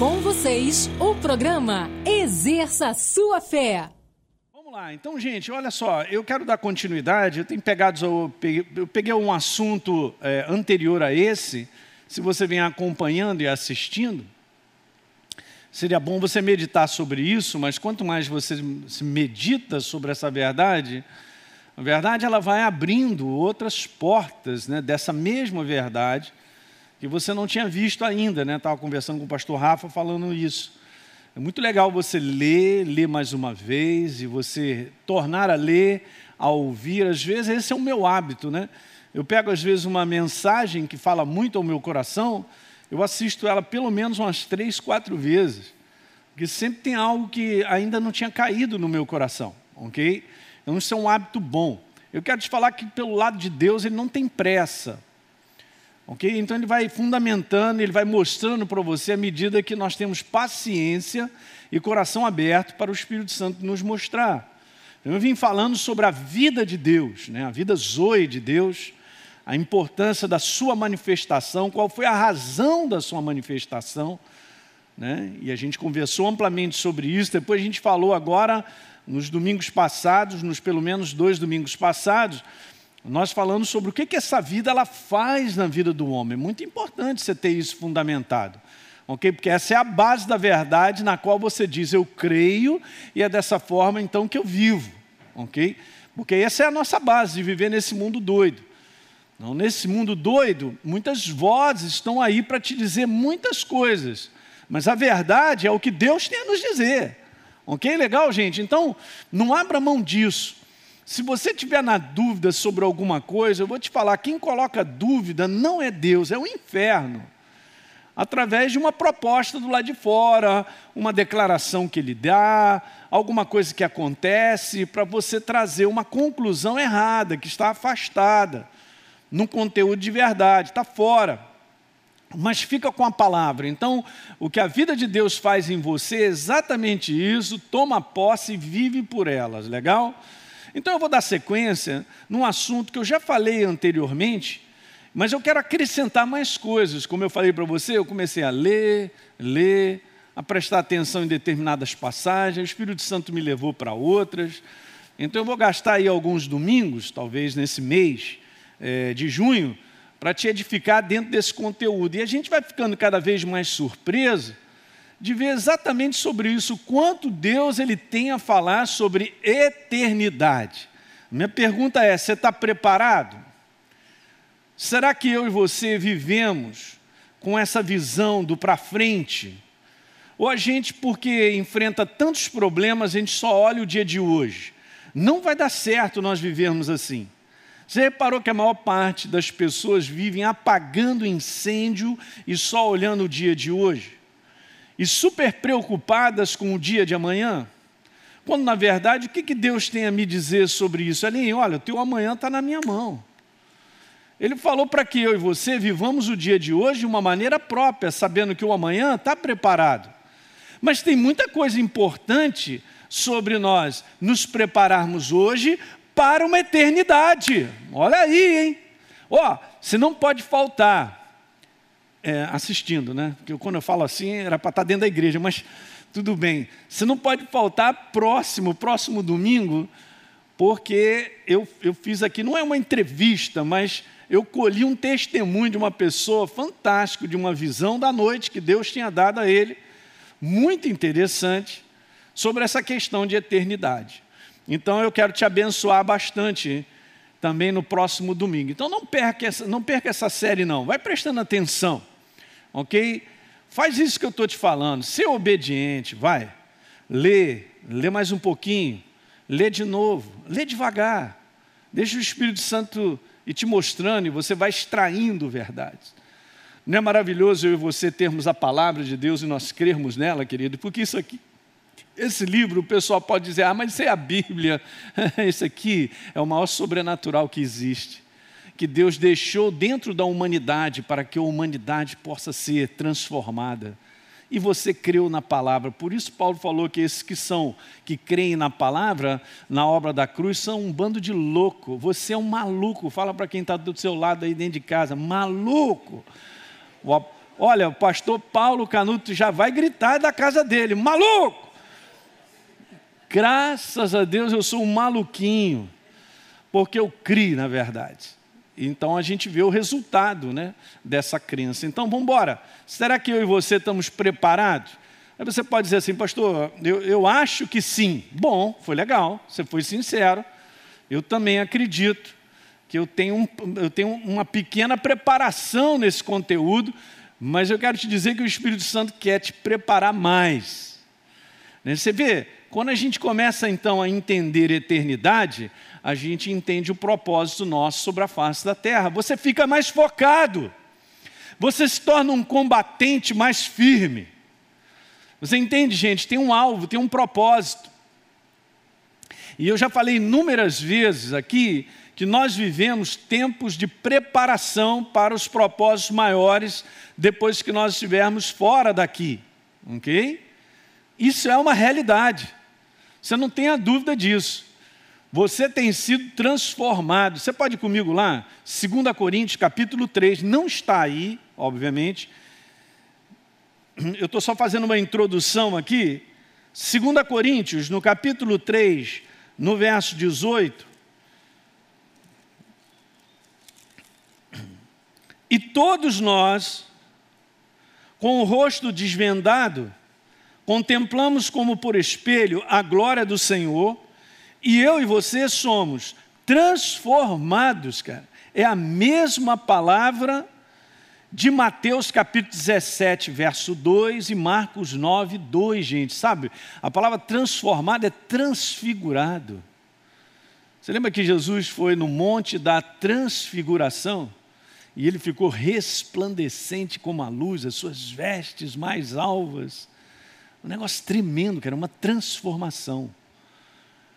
Com vocês, o programa Exerça Sua Fé. Vamos lá, então, gente, olha só, eu quero dar continuidade. Eu tenho pegado, eu peguei, um assunto é, anterior a esse. Se você vem acompanhando e assistindo, seria bom você meditar sobre isso, mas quanto mais você medita sobre essa verdade, a verdade ela vai abrindo outras portas né, dessa mesma verdade que você não tinha visto ainda, né? Estava conversando com o pastor Rafa falando isso. É muito legal você ler, ler mais uma vez e você tornar a ler, a ouvir. Às vezes esse é o meu hábito, né? Eu pego às vezes uma mensagem que fala muito ao meu coração, eu assisto ela pelo menos umas três, quatro vezes, porque sempre tem algo que ainda não tinha caído no meu coração, ok? Então isso é um hábito bom. Eu quero te falar que pelo lado de Deus ele não tem pressa. Ok? Então ele vai fundamentando, ele vai mostrando para você à medida que nós temos paciência e coração aberto para o Espírito Santo nos mostrar. Então, eu vim falando sobre a vida de Deus, né? a vida zoe de Deus, a importância da sua manifestação, qual foi a razão da sua manifestação. Né? E a gente conversou amplamente sobre isso. Depois a gente falou agora, nos domingos passados, nos pelo menos dois domingos passados, nós falamos sobre o que, que essa vida ela faz na vida do homem. Muito importante você ter isso fundamentado. ok? Porque essa é a base da verdade na qual você diz, eu creio, e é dessa forma então que eu vivo. ok? Porque essa é a nossa base de viver nesse mundo doido. Não, nesse mundo doido, muitas vozes estão aí para te dizer muitas coisas. Mas a verdade é o que Deus tem a nos dizer. Ok? Legal, gente? Então, não abra mão disso. Se você tiver na dúvida sobre alguma coisa, eu vou te falar: quem coloca dúvida não é Deus, é o inferno. Através de uma proposta do lado de fora, uma declaração que ele dá, alguma coisa que acontece, para você trazer uma conclusão errada, que está afastada, num conteúdo de verdade, está fora. Mas fica com a palavra. Então, o que a vida de Deus faz em você é exatamente isso, toma posse e vive por elas, legal? Então eu vou dar sequência num assunto que eu já falei anteriormente, mas eu quero acrescentar mais coisas. Como eu falei para você, eu comecei a ler, ler, a prestar atenção em determinadas passagens, o Espírito Santo me levou para outras. Então eu vou gastar aí alguns domingos, talvez nesse mês é, de junho, para te edificar dentro desse conteúdo. E a gente vai ficando cada vez mais surpreso de ver exatamente sobre isso, quanto Deus ele tem a falar sobre eternidade. Minha pergunta é: você está preparado? Será que eu e você vivemos com essa visão do para frente? Ou a gente, porque enfrenta tantos problemas, a gente só olha o dia de hoje? Não vai dar certo nós vivermos assim. Você reparou que a maior parte das pessoas vivem apagando incêndio e só olhando o dia de hoje? E super preocupadas com o dia de amanhã? Quando, na verdade, o que, que Deus tem a me dizer sobre isso? Ele, olha, o teu amanhã está na minha mão. Ele falou para que eu e você vivamos o dia de hoje de uma maneira própria, sabendo que o amanhã está preparado. Mas tem muita coisa importante sobre nós nos prepararmos hoje para uma eternidade. Olha aí, hein? Ó, se não pode faltar é, assistindo, né? Porque quando eu falo assim, era para estar tá dentro da igreja, mas tudo bem. Você não pode faltar próximo, próximo domingo, porque eu, eu fiz aqui, não é uma entrevista, mas eu colhi um testemunho de uma pessoa fantástico, de uma visão da noite que Deus tinha dado a ele, muito interessante, sobre essa questão de eternidade. Então eu quero te abençoar bastante também no próximo domingo. Então não perca essa, não perca essa série não, vai prestando atenção ok? Faz isso que eu estou te falando, ser obediente, vai. Lê, lê mais um pouquinho, lê de novo, lê devagar. Deixa o Espírito Santo ir te mostrando e você vai extraindo verdades. Não é maravilhoso eu e você termos a palavra de Deus e nós crermos nela, querido? Porque isso aqui, esse livro, o pessoal pode dizer, ah, mas isso é a Bíblia. Esse aqui é o maior sobrenatural que existe que Deus deixou dentro da humanidade para que a humanidade possa ser transformada. E você creu na palavra. Por isso Paulo falou que esses que são que creem na palavra, na obra da cruz, são um bando de louco. Você é um maluco. Fala para quem está do seu lado aí dentro de casa, maluco. olha, o pastor Paulo Canuto já vai gritar da casa dele: maluco! Graças a Deus eu sou um maluquinho, porque eu criei, na verdade. Então a gente vê o resultado né, dessa crença. Então vamos embora. Será que eu e você estamos preparados? Aí você pode dizer assim, pastor, eu, eu acho que sim. Bom, foi legal, você foi sincero. Eu também acredito que eu tenho, um, eu tenho uma pequena preparação nesse conteúdo, mas eu quero te dizer que o Espírito Santo quer te preparar mais. Né, você vê, quando a gente começa então a entender eternidade, a gente entende o propósito nosso sobre a face da terra. Você fica mais focado, você se torna um combatente mais firme. Você entende, gente? Tem um alvo, tem um propósito. E eu já falei inúmeras vezes aqui que nós vivemos tempos de preparação para os propósitos maiores depois que nós estivermos fora daqui, ok? Isso é uma realidade, você não tenha dúvida disso. Você tem sido transformado. Você pode ir comigo lá? 2 Coríntios, capítulo 3, não está aí, obviamente. Eu estou só fazendo uma introdução aqui. 2 Coríntios, no capítulo 3, no verso 18. E todos nós, com o rosto desvendado, contemplamos como por espelho a glória do Senhor, e eu e você somos transformados, cara. É a mesma palavra de Mateus capítulo 17, verso 2 e Marcos 9, 2, gente, sabe? A palavra transformado é transfigurado. Você lembra que Jesus foi no monte da transfiguração? E ele ficou resplandecente como a luz, as suas vestes mais alvas. Um negócio tremendo, que era uma transformação.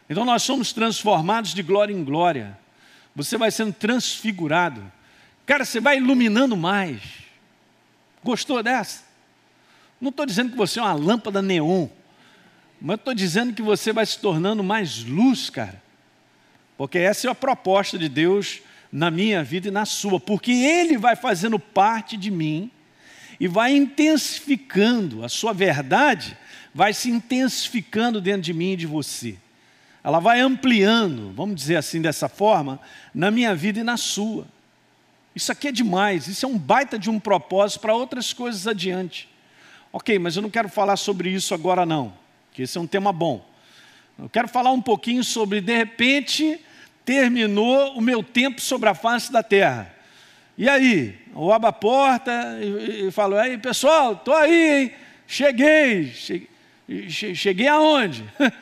Então nós somos transformados de glória em glória. Você vai sendo transfigurado. Cara, você vai iluminando mais. Gostou dessa? Não estou dizendo que você é uma lâmpada neon, mas estou dizendo que você vai se tornando mais luz, cara. Porque essa é a proposta de Deus na minha vida e na sua, porque Ele vai fazendo parte de mim e vai intensificando, a sua verdade vai se intensificando dentro de mim e de você. Ela vai ampliando, vamos dizer assim dessa forma, na minha vida e na sua. Isso aqui é demais, isso é um baita de um propósito para outras coisas adiante. Ok, mas eu não quero falar sobre isso agora não, que esse é um tema bom. Eu quero falar um pouquinho sobre, de repente, terminou o meu tempo sobre a face da terra. E aí? Eu abro a porta e, e falo, aí pessoal, estou aí, hein? cheguei. Cheguei, cheguei aonde?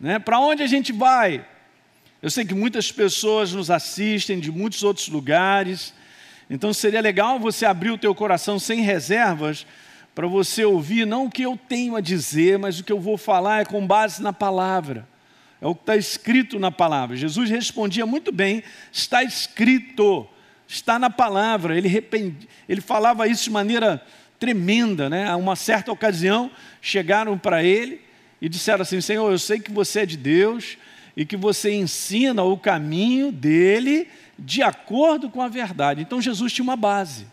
né? Para onde a gente vai? Eu sei que muitas pessoas nos assistem de muitos outros lugares, então seria legal você abrir o teu coração sem reservas para você ouvir não o que eu tenho a dizer, mas o que eu vou falar é com base na palavra. É o que está escrito na palavra. Jesus respondia muito bem: está escrito, está na palavra. Ele, ele falava isso de maneira tremenda, né? A uma certa ocasião chegaram para ele e disseram assim: Senhor, eu sei que você é de Deus e que você ensina o caminho dele de acordo com a verdade. Então Jesus tinha uma base.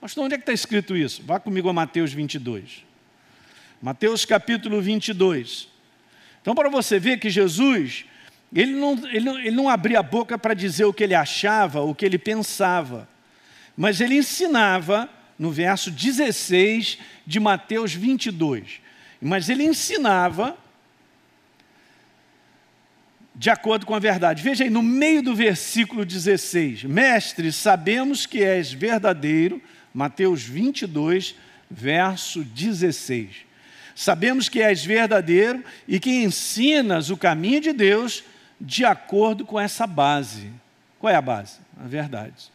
Mas onde é que está escrito isso? Vá comigo a Mateus 22. Mateus capítulo 22. Então, para você ver que Jesus, ele não, ele não, ele não abria a boca para dizer o que ele achava, o que ele pensava, mas ele ensinava no verso 16 de Mateus 22. Mas ele ensinava de acordo com a verdade. Veja aí, no meio do versículo 16: Mestre, sabemos que és verdadeiro, Mateus 22, verso 16. Sabemos que és verdadeiro e que ensinas o caminho de Deus de acordo com essa base. Qual é a base? A verdade.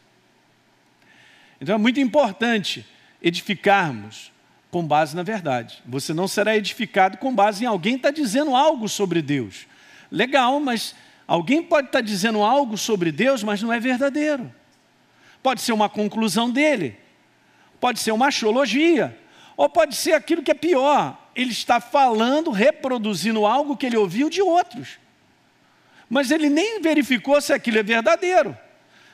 Então é muito importante edificarmos com base na verdade. Você não será edificado com base em alguém estar tá dizendo algo sobre Deus. Legal, mas alguém pode estar tá dizendo algo sobre Deus, mas não é verdadeiro. Pode ser uma conclusão dele, pode ser uma axiologia, ou pode ser aquilo que é pior. Ele está falando, reproduzindo algo que ele ouviu de outros. Mas ele nem verificou se aquilo é verdadeiro.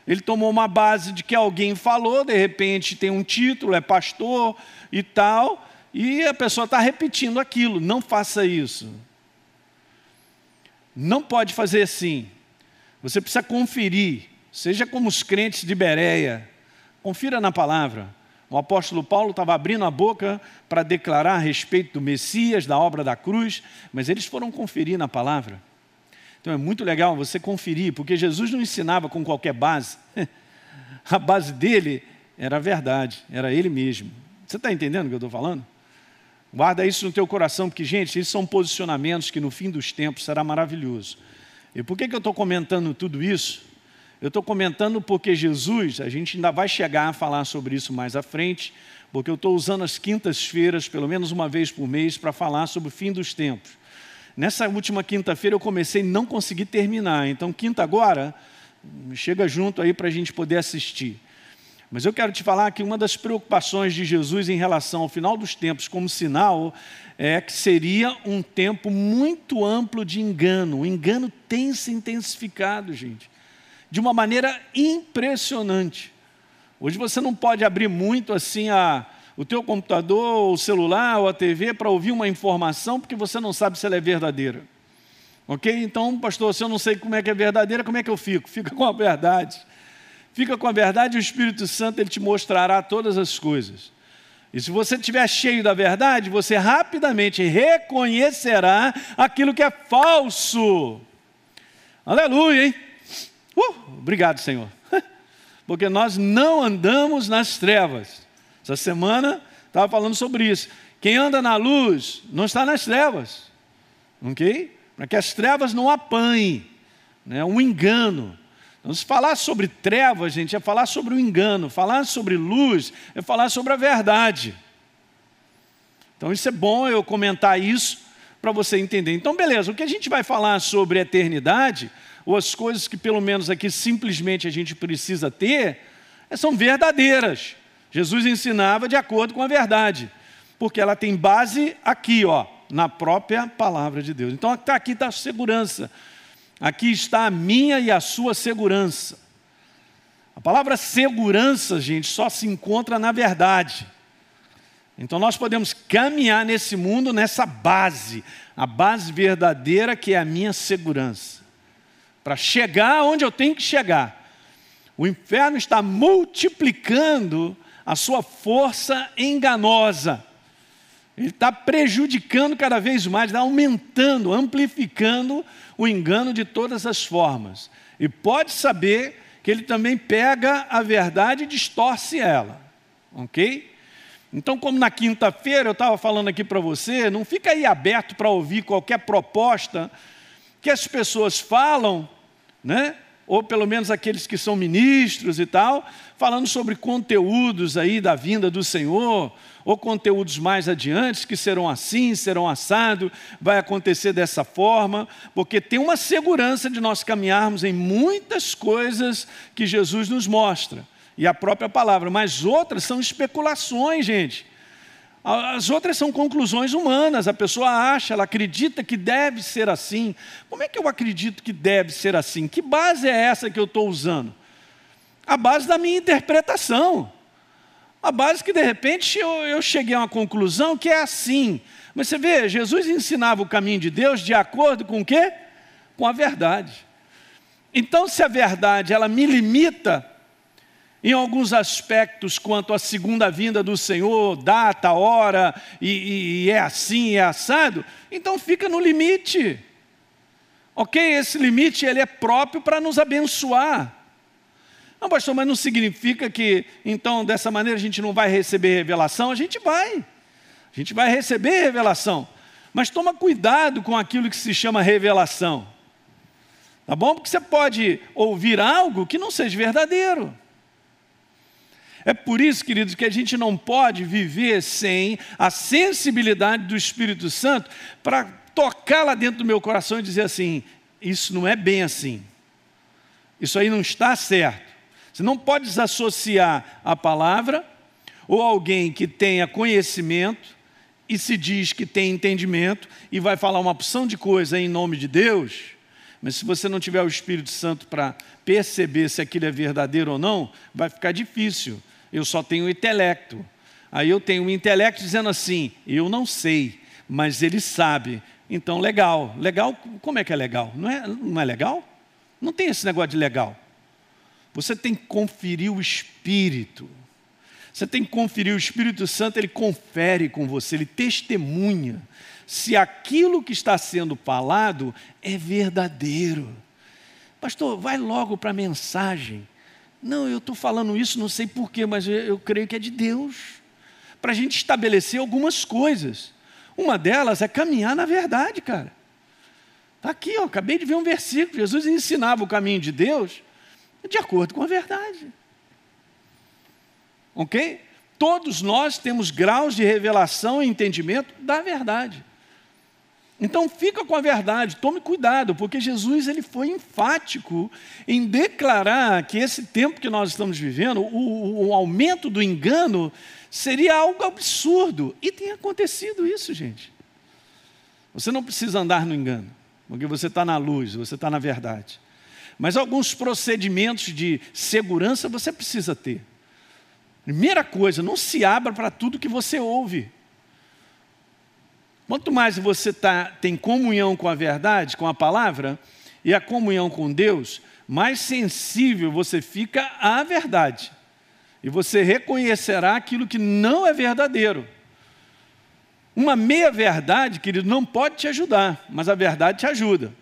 Ele tomou uma base de que alguém falou, de repente tem um título, é pastor e tal, e a pessoa está repetindo aquilo. Não faça isso. Não pode fazer assim. Você precisa conferir, seja como os crentes de Bereia, confira na palavra. O apóstolo Paulo estava abrindo a boca para declarar a respeito do Messias, da obra da cruz, mas eles foram conferir na palavra. Então é muito legal você conferir, porque Jesus não ensinava com qualquer base. A base dele era a verdade, era ele mesmo. Você está entendendo o que eu estou falando? Guarda isso no teu coração, porque, gente, esses são posicionamentos que no fim dos tempos será maravilhoso. E por que, que eu estou comentando tudo isso? Eu estou comentando porque Jesus, a gente ainda vai chegar a falar sobre isso mais à frente, porque eu estou usando as quintas-feiras, pelo menos uma vez por mês, para falar sobre o fim dos tempos. Nessa última quinta-feira eu comecei e não consegui terminar, então quinta agora, chega junto aí para a gente poder assistir. Mas eu quero te falar que uma das preocupações de Jesus em relação ao final dos tempos como sinal é que seria um tempo muito amplo de engano. O engano tem se intensificado, gente de uma maneira impressionante. Hoje você não pode abrir muito assim a, o teu computador, o celular ou a TV para ouvir uma informação porque você não sabe se ela é verdadeira. Ok? Então, pastor, se eu não sei como é que é verdadeira, como é que eu fico? Fica com a verdade. Fica com a verdade e o Espírito Santo ele te mostrará todas as coisas. E se você estiver cheio da verdade, você rapidamente reconhecerá aquilo que é falso. Aleluia, hein? Uh, obrigado, Senhor. Porque nós não andamos nas trevas. Essa semana estava falando sobre isso. Quem anda na luz não está nas trevas. Ok? Para que as trevas não apanhem. Né? Um engano. Então, se falar sobre trevas, gente, é falar sobre o engano. Falar sobre luz é falar sobre a verdade. Então, isso é bom eu comentar isso para você entender. Então, beleza, o que a gente vai falar sobre eternidade ou as coisas que pelo menos aqui simplesmente a gente precisa ter, é, são verdadeiras. Jesus ensinava de acordo com a verdade, porque ela tem base aqui, ó, na própria palavra de Deus. Então tá, aqui está a segurança, aqui está a minha e a sua segurança. A palavra segurança, gente, só se encontra na verdade. Então nós podemos caminhar nesse mundo nessa base, a base verdadeira que é a minha segurança para chegar onde eu tenho que chegar. O inferno está multiplicando a sua força enganosa. Ele está prejudicando cada vez mais, está aumentando, amplificando o engano de todas as formas. E pode saber que ele também pega a verdade e distorce ela. Ok? Então, como na quinta-feira eu estava falando aqui para você, não fica aí aberto para ouvir qualquer proposta que as pessoas falam né? Ou pelo menos aqueles que são ministros e tal, falando sobre conteúdos aí da vinda do Senhor, ou conteúdos mais adiante que serão assim, serão assado, vai acontecer dessa forma, porque tem uma segurança de nós caminharmos em muitas coisas que Jesus nos mostra, e a própria palavra, mas outras são especulações, gente. As outras são conclusões humanas. A pessoa acha, ela acredita que deve ser assim. Como é que eu acredito que deve ser assim? Que base é essa que eu estou usando? A base da minha interpretação. A base que de repente eu, eu cheguei a uma conclusão que é assim. Mas você vê, Jesus ensinava o caminho de Deus de acordo com o quê? Com a verdade. Então, se a verdade ela me limita em alguns aspectos quanto à segunda vinda do Senhor, data, hora, e, e é assim, é assado, então fica no limite. Ok? Esse limite ele é próprio para nos abençoar. Não, pastor, mas não significa que, então, dessa maneira a gente não vai receber revelação? A gente vai. A gente vai receber revelação. Mas toma cuidado com aquilo que se chama revelação. Tá bom? Porque você pode ouvir algo que não seja verdadeiro. É por isso, queridos, que a gente não pode viver sem a sensibilidade do Espírito Santo para tocar lá dentro do meu coração e dizer assim: isso não é bem assim. Isso aí não está certo. Você não pode desassociar a palavra ou alguém que tenha conhecimento e se diz que tem entendimento e vai falar uma opção de coisa em nome de Deus Mas se você não tiver o Espírito Santo para perceber se aquilo é verdadeiro ou não, vai ficar difícil. Eu só tenho intelecto. Aí eu tenho o intelecto dizendo assim: eu não sei, mas ele sabe. Então, legal. Legal, como é que é legal? Não é, não é legal? Não tem esse negócio de legal. Você tem que conferir o Espírito. Você tem que conferir o Espírito Santo, ele confere com você, ele testemunha se aquilo que está sendo falado é verdadeiro. Pastor, vai logo para a mensagem. Não, eu estou falando isso, não sei porquê, mas eu, eu creio que é de Deus. Para a gente estabelecer algumas coisas. Uma delas é caminhar na verdade, cara. Está aqui, ó, acabei de ver um versículo. Jesus ensinava o caminho de Deus de acordo com a verdade. Ok? Todos nós temos graus de revelação e entendimento da verdade. Então fica com a verdade, tome cuidado, porque Jesus ele foi enfático em declarar que esse tempo que nós estamos vivendo, o, o aumento do engano seria algo absurdo. E tem acontecido isso, gente. Você não precisa andar no engano, porque você está na luz, você está na verdade. Mas alguns procedimentos de segurança você precisa ter. Primeira coisa, não se abra para tudo que você ouve. Quanto mais você tá, tem comunhão com a verdade, com a palavra, e a comunhão com Deus, mais sensível você fica à verdade. E você reconhecerá aquilo que não é verdadeiro. Uma meia-verdade, querido, não pode te ajudar, mas a verdade te ajuda.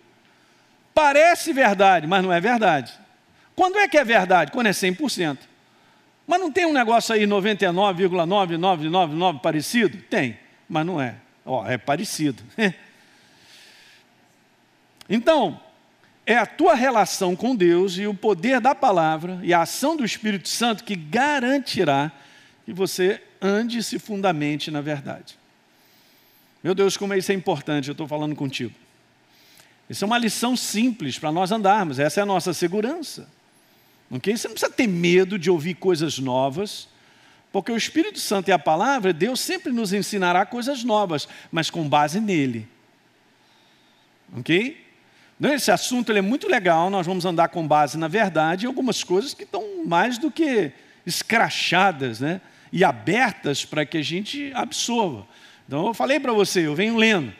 Parece verdade, mas não é verdade. Quando é que é verdade? Quando é 100%. Mas não tem um negócio aí 99,9999 parecido? Tem, mas não é. Ó, é parecido. então, é a tua relação com Deus e o poder da palavra e a ação do Espírito Santo que garantirá que você ande e se fundamente na verdade. Meu Deus, como isso é importante, eu estou falando contigo. Isso é uma lição simples para nós andarmos, essa é a nossa segurança. Okay? Você não precisa ter medo de ouvir coisas novas, porque o Espírito Santo e a palavra, Deus sempre nos ensinará coisas novas, mas com base nele. Ok? Então, esse assunto é muito legal, nós vamos andar com base na verdade e algumas coisas que estão mais do que escrachadas né? e abertas para que a gente absorva. Então eu falei para você, eu venho lendo.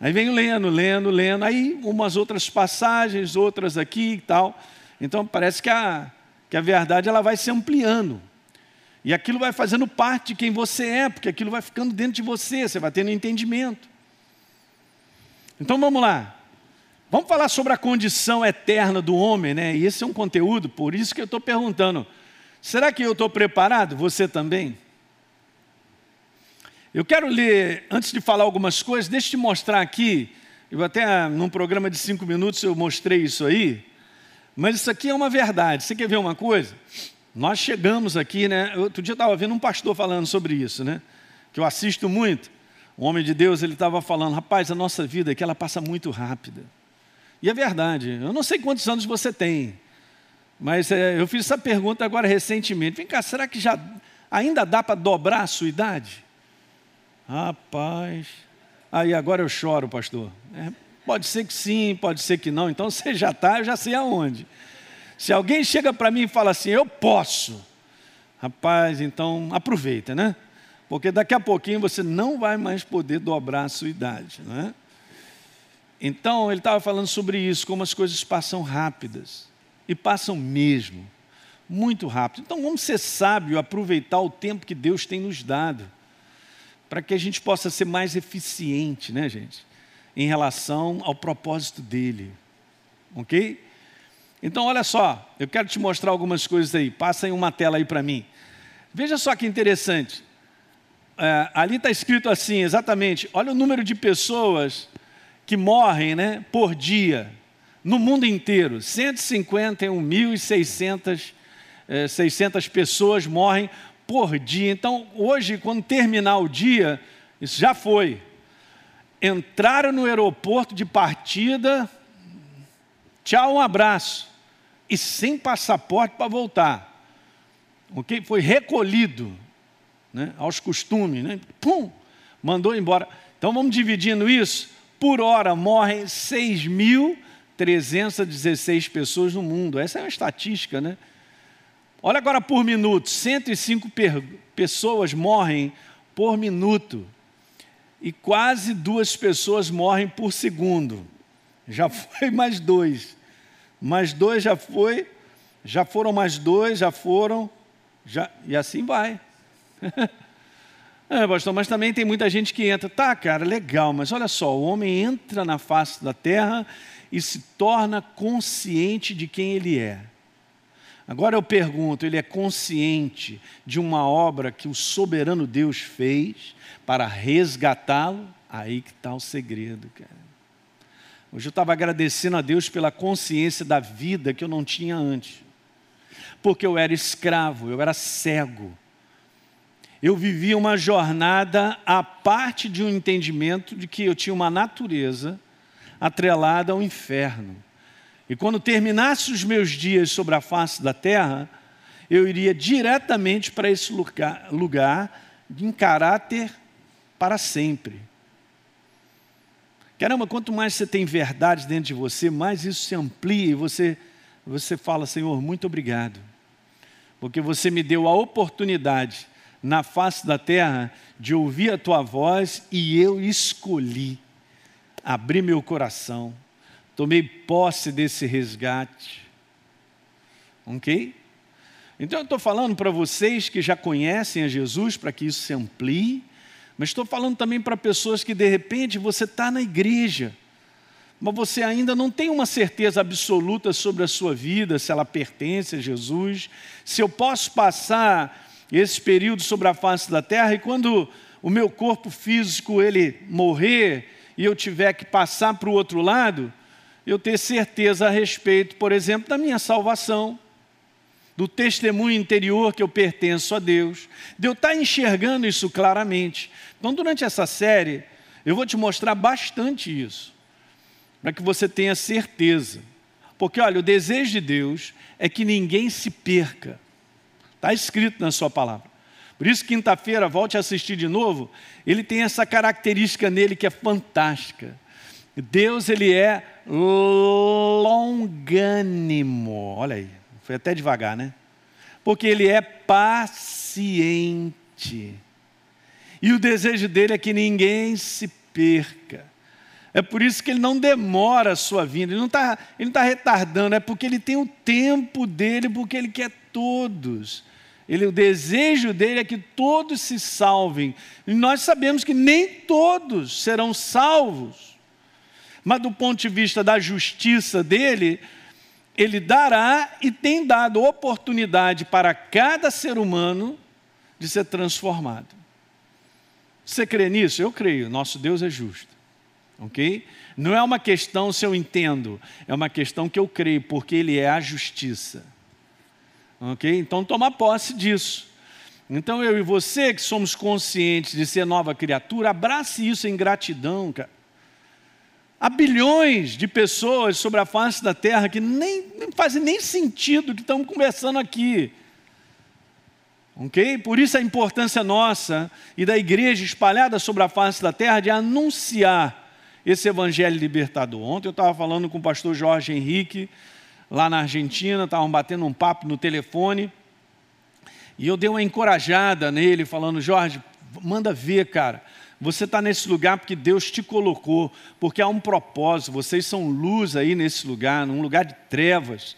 Aí venho lendo, lendo, lendo, aí umas outras passagens, outras aqui e tal. Então parece que a, que a verdade ela vai se ampliando. E aquilo vai fazendo parte de quem você é, porque aquilo vai ficando dentro de você, você vai tendo entendimento. Então vamos lá. Vamos falar sobre a condição eterna do homem, né? E esse é um conteúdo, por isso que eu estou perguntando: será que eu estou preparado? Você também? Eu quero ler, antes de falar algumas coisas, deixa eu te mostrar aqui. Eu até num programa de cinco minutos eu mostrei isso aí. Mas isso aqui é uma verdade. Você quer ver uma coisa? Nós chegamos aqui, né? Outro dia eu estava vendo um pastor falando sobre isso, né? Que eu assisto muito. Um homem de Deus, ele estava falando, rapaz, a nossa vida aqui ela passa muito rápida. E é verdade. Eu não sei quantos anos você tem, mas é, eu fiz essa pergunta agora recentemente. Vem cá, será que já ainda dá para dobrar a sua idade? Rapaz. Aí agora eu choro, pastor. É, Pode ser que sim, pode ser que não. Então você já está, eu já sei aonde. Se alguém chega para mim e fala assim, eu posso, rapaz, então aproveita, né? Porque daqui a pouquinho você não vai mais poder dobrar a sua idade, né? Então ele estava falando sobre isso, como as coisas passam rápidas e passam mesmo, muito rápido. Então vamos ser sábios, aproveitar o tempo que Deus tem nos dado, para que a gente possa ser mais eficiente, né, gente? em relação ao propósito dele. Ok? Então, olha só, eu quero te mostrar algumas coisas aí. Passa em uma tela aí para mim. Veja só que interessante. É, ali está escrito assim, exatamente. Olha o número de pessoas que morrem né, por dia no mundo inteiro. 151.600 é, 600 pessoas morrem por dia. Então, hoje, quando terminar o dia, isso já foi entraram no aeroporto de partida, tchau, um abraço, e sem passaporte para voltar. Ok? Foi recolhido né, aos costumes, né? pum, mandou embora. Então vamos dividindo isso. Por hora morrem 6.300 316 pessoas no mundo. Essa é uma estatística, né? Olha agora por minuto: 105 pessoas morrem por minuto. E quase duas pessoas morrem por segundo. Já foi mais dois. Mais dois já foi. Já foram mais dois, já foram. Já, e assim vai. É, pastor, mas também tem muita gente que entra. Tá, cara, legal, mas olha só: o homem entra na face da terra e se torna consciente de quem ele é. Agora eu pergunto: ele é consciente de uma obra que o soberano Deus fez para resgatá-lo? Aí que está o segredo, cara. Hoje eu estava agradecendo a Deus pela consciência da vida que eu não tinha antes. Porque eu era escravo, eu era cego eu vivia uma jornada a parte de um entendimento de que eu tinha uma natureza atrelada ao inferno. E quando terminasse os meus dias sobre a face da terra, eu iria diretamente para esse lugar, lugar em caráter para sempre. Caramba, quanto mais você tem verdade dentro de você, mais isso se amplia e você, você fala, Senhor, muito obrigado, porque você me deu a oportunidade na face da terra de ouvir a tua voz e eu escolhi abrir meu coração, tomei posse desse resgate. Ok? Então eu estou falando para vocês que já conhecem a Jesus, para que isso se amplie, mas estou falando também para pessoas que de repente você está na igreja, mas você ainda não tem uma certeza absoluta sobre a sua vida, se ela pertence a Jesus, se eu posso passar esse período sobre a face da terra, e quando o meu corpo físico ele morrer e eu tiver que passar para o outro lado, eu ter certeza a respeito, por exemplo, da minha salvação, do testemunho interior que eu pertenço a Deus, de eu estar enxergando isso claramente. Então, durante essa série, eu vou te mostrar bastante isso, para que você tenha certeza. Porque, olha, o desejo de Deus é que ninguém se perca. Está escrito na sua palavra. Por isso, quinta-feira, volte a assistir de novo. Ele tem essa característica nele que é fantástica. Deus, ele é longânimo. Olha aí, foi até devagar, né? Porque ele é paciente. E o desejo dele é que ninguém se perca. É por isso que ele não demora a sua vinda, ele não está tá retardando, é porque ele tem o tempo dele, porque ele quer todos. Ele, o desejo dele é que todos se salvem. E nós sabemos que nem todos serão salvos. Mas do ponto de vista da justiça dele, ele dará e tem dado oportunidade para cada ser humano de ser transformado. Você crê nisso? Eu creio. Nosso Deus é justo. Ok? Não é uma questão se eu entendo, é uma questão que eu creio, porque Ele é a justiça. Ok? Então, toma posse disso. Então, eu e você que somos conscientes de ser nova criatura, abrace isso em gratidão, cara. Há bilhões de pessoas sobre a face da terra que nem, nem fazem nem sentido que estamos conversando aqui. Ok? Por isso a importância nossa e da igreja espalhada sobre a face da terra de anunciar esse evangelho libertador. Ontem eu estava falando com o pastor Jorge Henrique, lá na Argentina, estavam batendo um papo no telefone. E eu dei uma encorajada nele, falando: Jorge, manda ver, cara. Você está nesse lugar porque Deus te colocou, porque há um propósito. Vocês são luz aí nesse lugar, num lugar de trevas,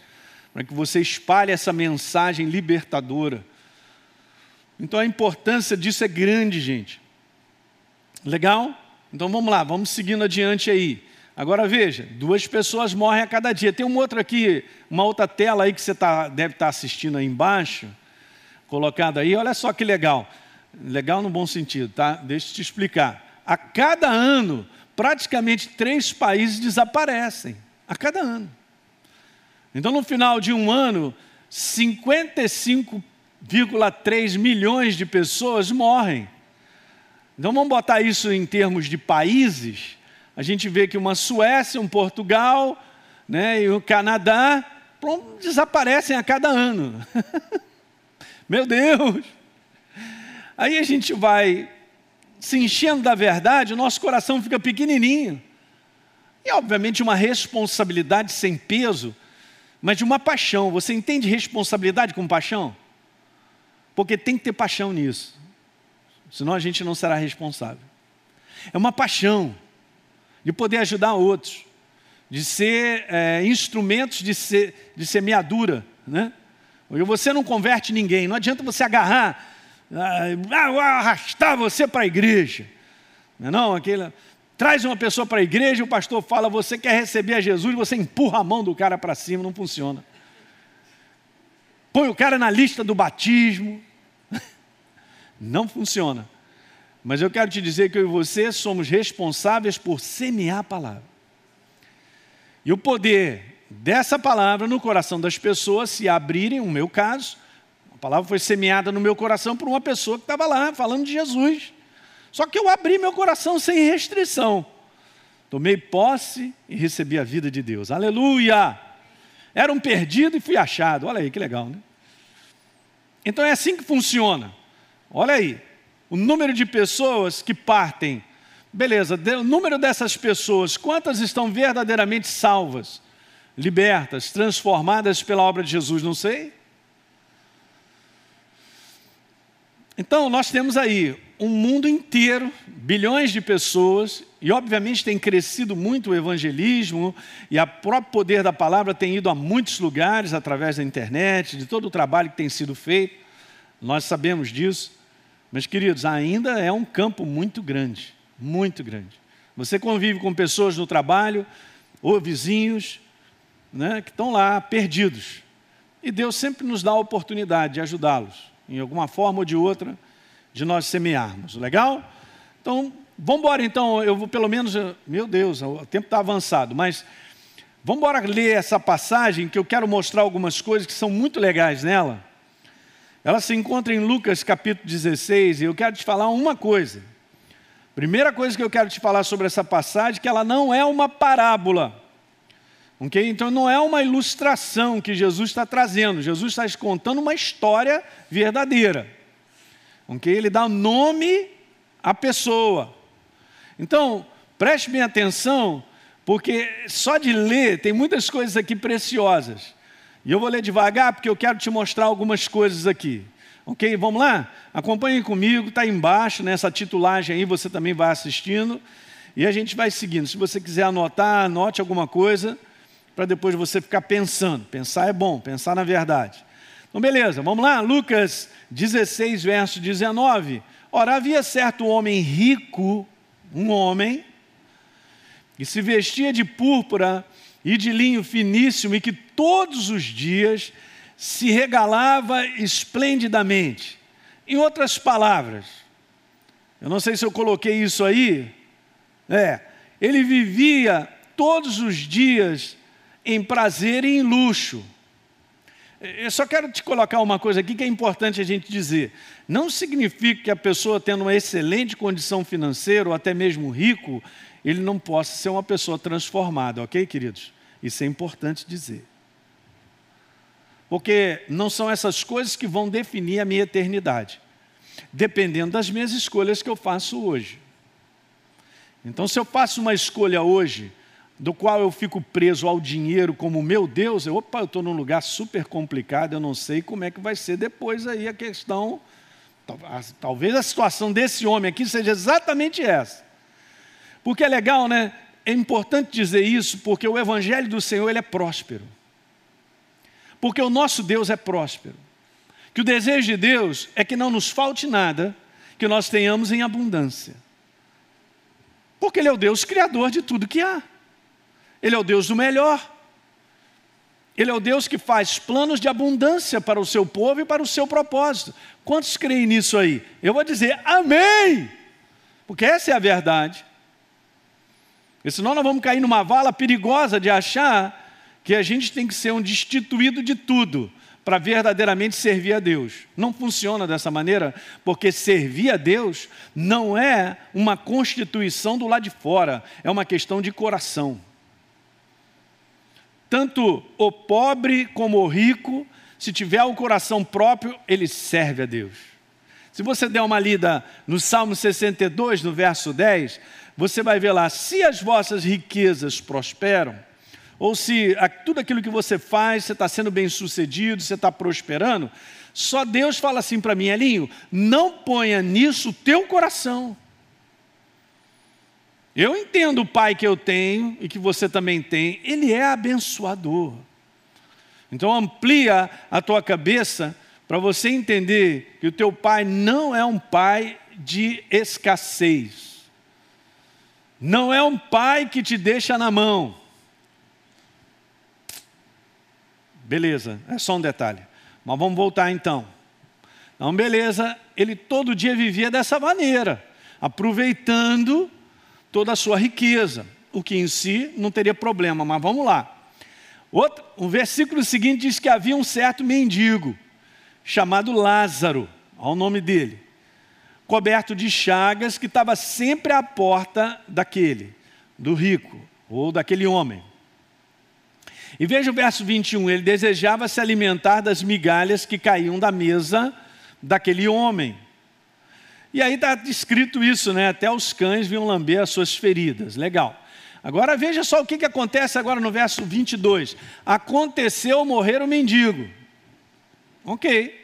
para que você espalhe essa mensagem libertadora. Então a importância disso é grande, gente. Legal? Então vamos lá, vamos seguindo adiante aí. Agora veja, duas pessoas morrem a cada dia. Tem um outro aqui, uma outra tela aí que você tá, deve estar tá assistindo aí embaixo, colocado aí. Olha só que legal. Legal no bom sentido, tá? Deixa eu te explicar. A cada ano, praticamente três países desaparecem. A cada ano. Então, no final de um ano, 55,3 milhões de pessoas morrem. Então, vamos botar isso em termos de países a gente vê que uma Suécia, um Portugal né, e o Canadá desaparecem a cada ano. Meu Deus! Aí a gente vai se enchendo da verdade, o nosso coração fica pequenininho. E, obviamente, uma responsabilidade sem peso, mas de uma paixão. Você entende responsabilidade com paixão? Porque tem que ter paixão nisso. Senão a gente não será responsável. É uma paixão de poder ajudar outros, de ser é, instrumentos de, ser, de semeadura. Né? Porque você não converte ninguém, não adianta você agarrar, ah, arrastar você para a igreja. Não, é não aquele, traz uma pessoa para a igreja, o pastor fala, você quer receber a Jesus, você empurra a mão do cara para cima, não funciona. Põe o cara na lista do batismo. Não funciona. Mas eu quero te dizer que eu e você somos responsáveis por semear a palavra. E o poder dessa palavra no coração das pessoas se abrirem, no meu caso, a palavra foi semeada no meu coração por uma pessoa que estava lá falando de Jesus. Só que eu abri meu coração sem restrição. Tomei posse e recebi a vida de Deus. Aleluia! Era um perdido e fui achado. Olha aí que legal, né? Então é assim que funciona. Olha aí, o número de pessoas que partem. Beleza, o número dessas pessoas, quantas estão verdadeiramente salvas, libertas, transformadas pela obra de Jesus? Não sei. Então, nós temos aí um mundo inteiro, bilhões de pessoas, e obviamente tem crescido muito o evangelismo, e o próprio poder da palavra tem ido a muitos lugares através da internet, de todo o trabalho que tem sido feito, nós sabemos disso. Mas, queridos, ainda é um campo muito grande, muito grande. Você convive com pessoas no trabalho, ou vizinhos, né, que estão lá perdidos. E Deus sempre nos dá a oportunidade de ajudá-los, em alguma forma ou de outra, de nós semearmos. Legal? Então, vamos embora então, eu vou pelo menos, meu Deus, o tempo está avançado, mas vamos embora ler essa passagem que eu quero mostrar algumas coisas que são muito legais nela. Ela se encontra em Lucas capítulo 16 e eu quero te falar uma coisa. Primeira coisa que eu quero te falar sobre essa passagem é que ela não é uma parábola. Okay? Então não é uma ilustração que Jesus está trazendo. Jesus está contando uma história verdadeira. Okay? Ele dá nome à pessoa. Então, preste bem atenção, porque só de ler tem muitas coisas aqui preciosas. E eu vou ler devagar porque eu quero te mostrar algumas coisas aqui. Ok? Vamos lá? Acompanhem comigo, está embaixo nessa titulagem aí, você também vai assistindo. E a gente vai seguindo. Se você quiser anotar, anote alguma coisa, para depois você ficar pensando. Pensar é bom, pensar na verdade. Então, beleza, vamos lá? Lucas 16, verso 19. Ora, havia certo homem rico, um homem, que se vestia de púrpura e de linho finíssimo, e que todos os dias se regalava esplendidamente. Em outras palavras, eu não sei se eu coloquei isso aí, é, ele vivia todos os dias em prazer e em luxo. Eu só quero te colocar uma coisa aqui que é importante a gente dizer. Não significa que a pessoa tendo uma excelente condição financeira ou até mesmo rico, ele não possa ser uma pessoa transformada, ok, queridos? Isso é importante dizer. Porque não são essas coisas que vão definir a minha eternidade, dependendo das minhas escolhas que eu faço hoje. Então, se eu faço uma escolha hoje, do qual eu fico preso ao dinheiro como meu Deus, eu, opa, eu estou num lugar super complicado, eu não sei como é que vai ser depois aí a questão. Talvez a situação desse homem aqui seja exatamente essa. Porque é legal, né? É importante dizer isso porque o evangelho do Senhor ele é próspero. Porque o nosso Deus é próspero. Que o desejo de Deus é que não nos falte nada, que nós tenhamos em abundância. Porque ele é o Deus criador de tudo que há. Ele é o Deus do melhor. Ele é o Deus que faz planos de abundância para o seu povo e para o seu propósito. Quantos creem nisso aí? Eu vou dizer amém, porque essa é a verdade. Porque senão nós vamos cair numa vala perigosa de achar que a gente tem que ser um destituído de tudo para verdadeiramente servir a Deus. Não funciona dessa maneira, porque servir a Deus não é uma constituição do lado de fora, é uma questão de coração. Tanto o pobre como o rico, se tiver o coração próprio, ele serve a Deus. Se você der uma lida no Salmo 62, no verso 10, você vai ver lá: se as vossas riquezas prosperam, ou se tudo aquilo que você faz, você está sendo bem sucedido, você está prosperando, só Deus fala assim para mim, Elinho: não ponha nisso o teu coração. Eu entendo o pai que eu tenho e que você também tem, ele é abençoador. Então amplia a tua cabeça para você entender que o teu pai não é um pai de escassez. Não é um pai que te deixa na mão. Beleza, é só um detalhe. Mas vamos voltar então. Então, beleza, ele todo dia vivia dessa maneira, aproveitando toda a sua riqueza, o que em si não teria problema, mas vamos lá. Outro, o versículo seguinte diz que havia um certo mendigo, chamado Lázaro, ao nome dele, coberto de chagas, que estava sempre à porta daquele, do rico, ou daquele homem. E veja o verso 21, ele desejava se alimentar das migalhas que caíam da mesa daquele homem. E aí está escrito isso, né? Até os cães vinham lamber as suas feridas. Legal. Agora veja só o que, que acontece agora no verso 22. Aconteceu morrer o mendigo. Ok.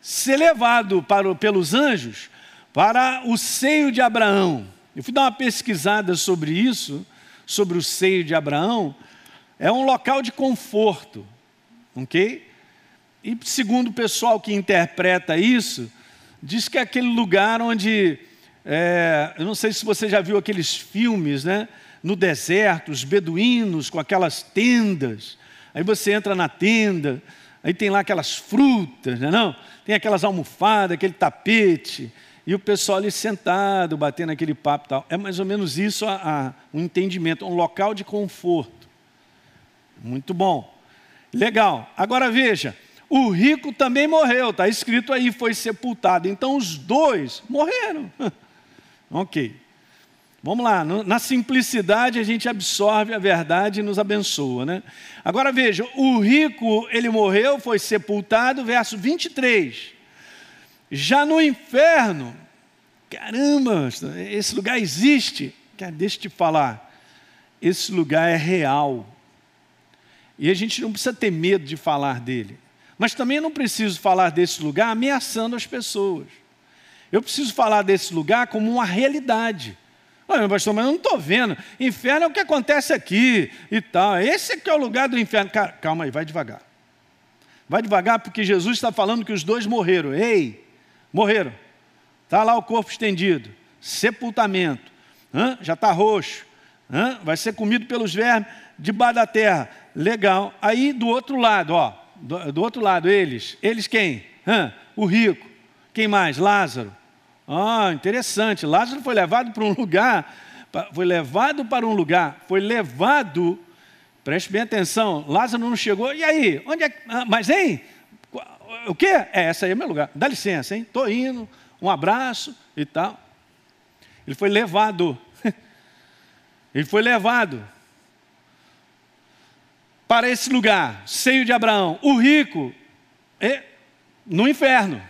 Ser levado para, pelos anjos para o seio de Abraão. Eu fui dar uma pesquisada sobre isso, sobre o seio de Abraão. É um local de conforto. Ok? E segundo o pessoal que interpreta isso, diz que é aquele lugar onde, é, eu não sei se você já viu aqueles filmes, né? No deserto, os beduínos com aquelas tendas. Aí você entra na tenda, aí tem lá aquelas frutas, né, não? Tem aquelas almofadas, aquele tapete, e o pessoal ali sentado, batendo aquele papo e tal. É mais ou menos isso a, a, um entendimento, um local de conforto. Muito bom. Legal. Agora veja, o rico também morreu, está escrito aí, foi sepultado. Então os dois morreram. ok. Vamos lá, na simplicidade a gente absorve a verdade e nos abençoa, né? Agora veja, o rico, ele morreu, foi sepultado, verso 23. Já no inferno, caramba, esse lugar existe. Deixa eu te falar, esse lugar é real. E a gente não precisa ter medo de falar dele. Mas também não preciso falar desse lugar ameaçando as pessoas. Eu preciso falar desse lugar como uma realidade. Olha, pastor, mas eu não estou vendo. Inferno é o que acontece aqui e tal. Esse aqui é o lugar do inferno. Cara, calma aí, vai devagar. Vai devagar, porque Jesus está falando que os dois morreram. Ei, morreram. Está lá o corpo estendido. Sepultamento. Hã? Já está roxo. Hã? Vai ser comido pelos vermes debaixo da terra. Legal. Aí do outro lado, ó do, do outro lado, eles. Eles quem? Hã? O rico. Quem mais? Lázaro. Ah, interessante. Lázaro foi levado para um lugar, foi levado para um lugar, foi levado, preste bem atenção, Lázaro não chegou, e aí? Onde é ah, Mas, hein? O quê? É, essa aí é meu lugar. Dá licença, hein? Estou indo, um abraço e tal. Ele foi levado. Ele foi levado para esse lugar, seio de Abraão. O rico, é no inferno.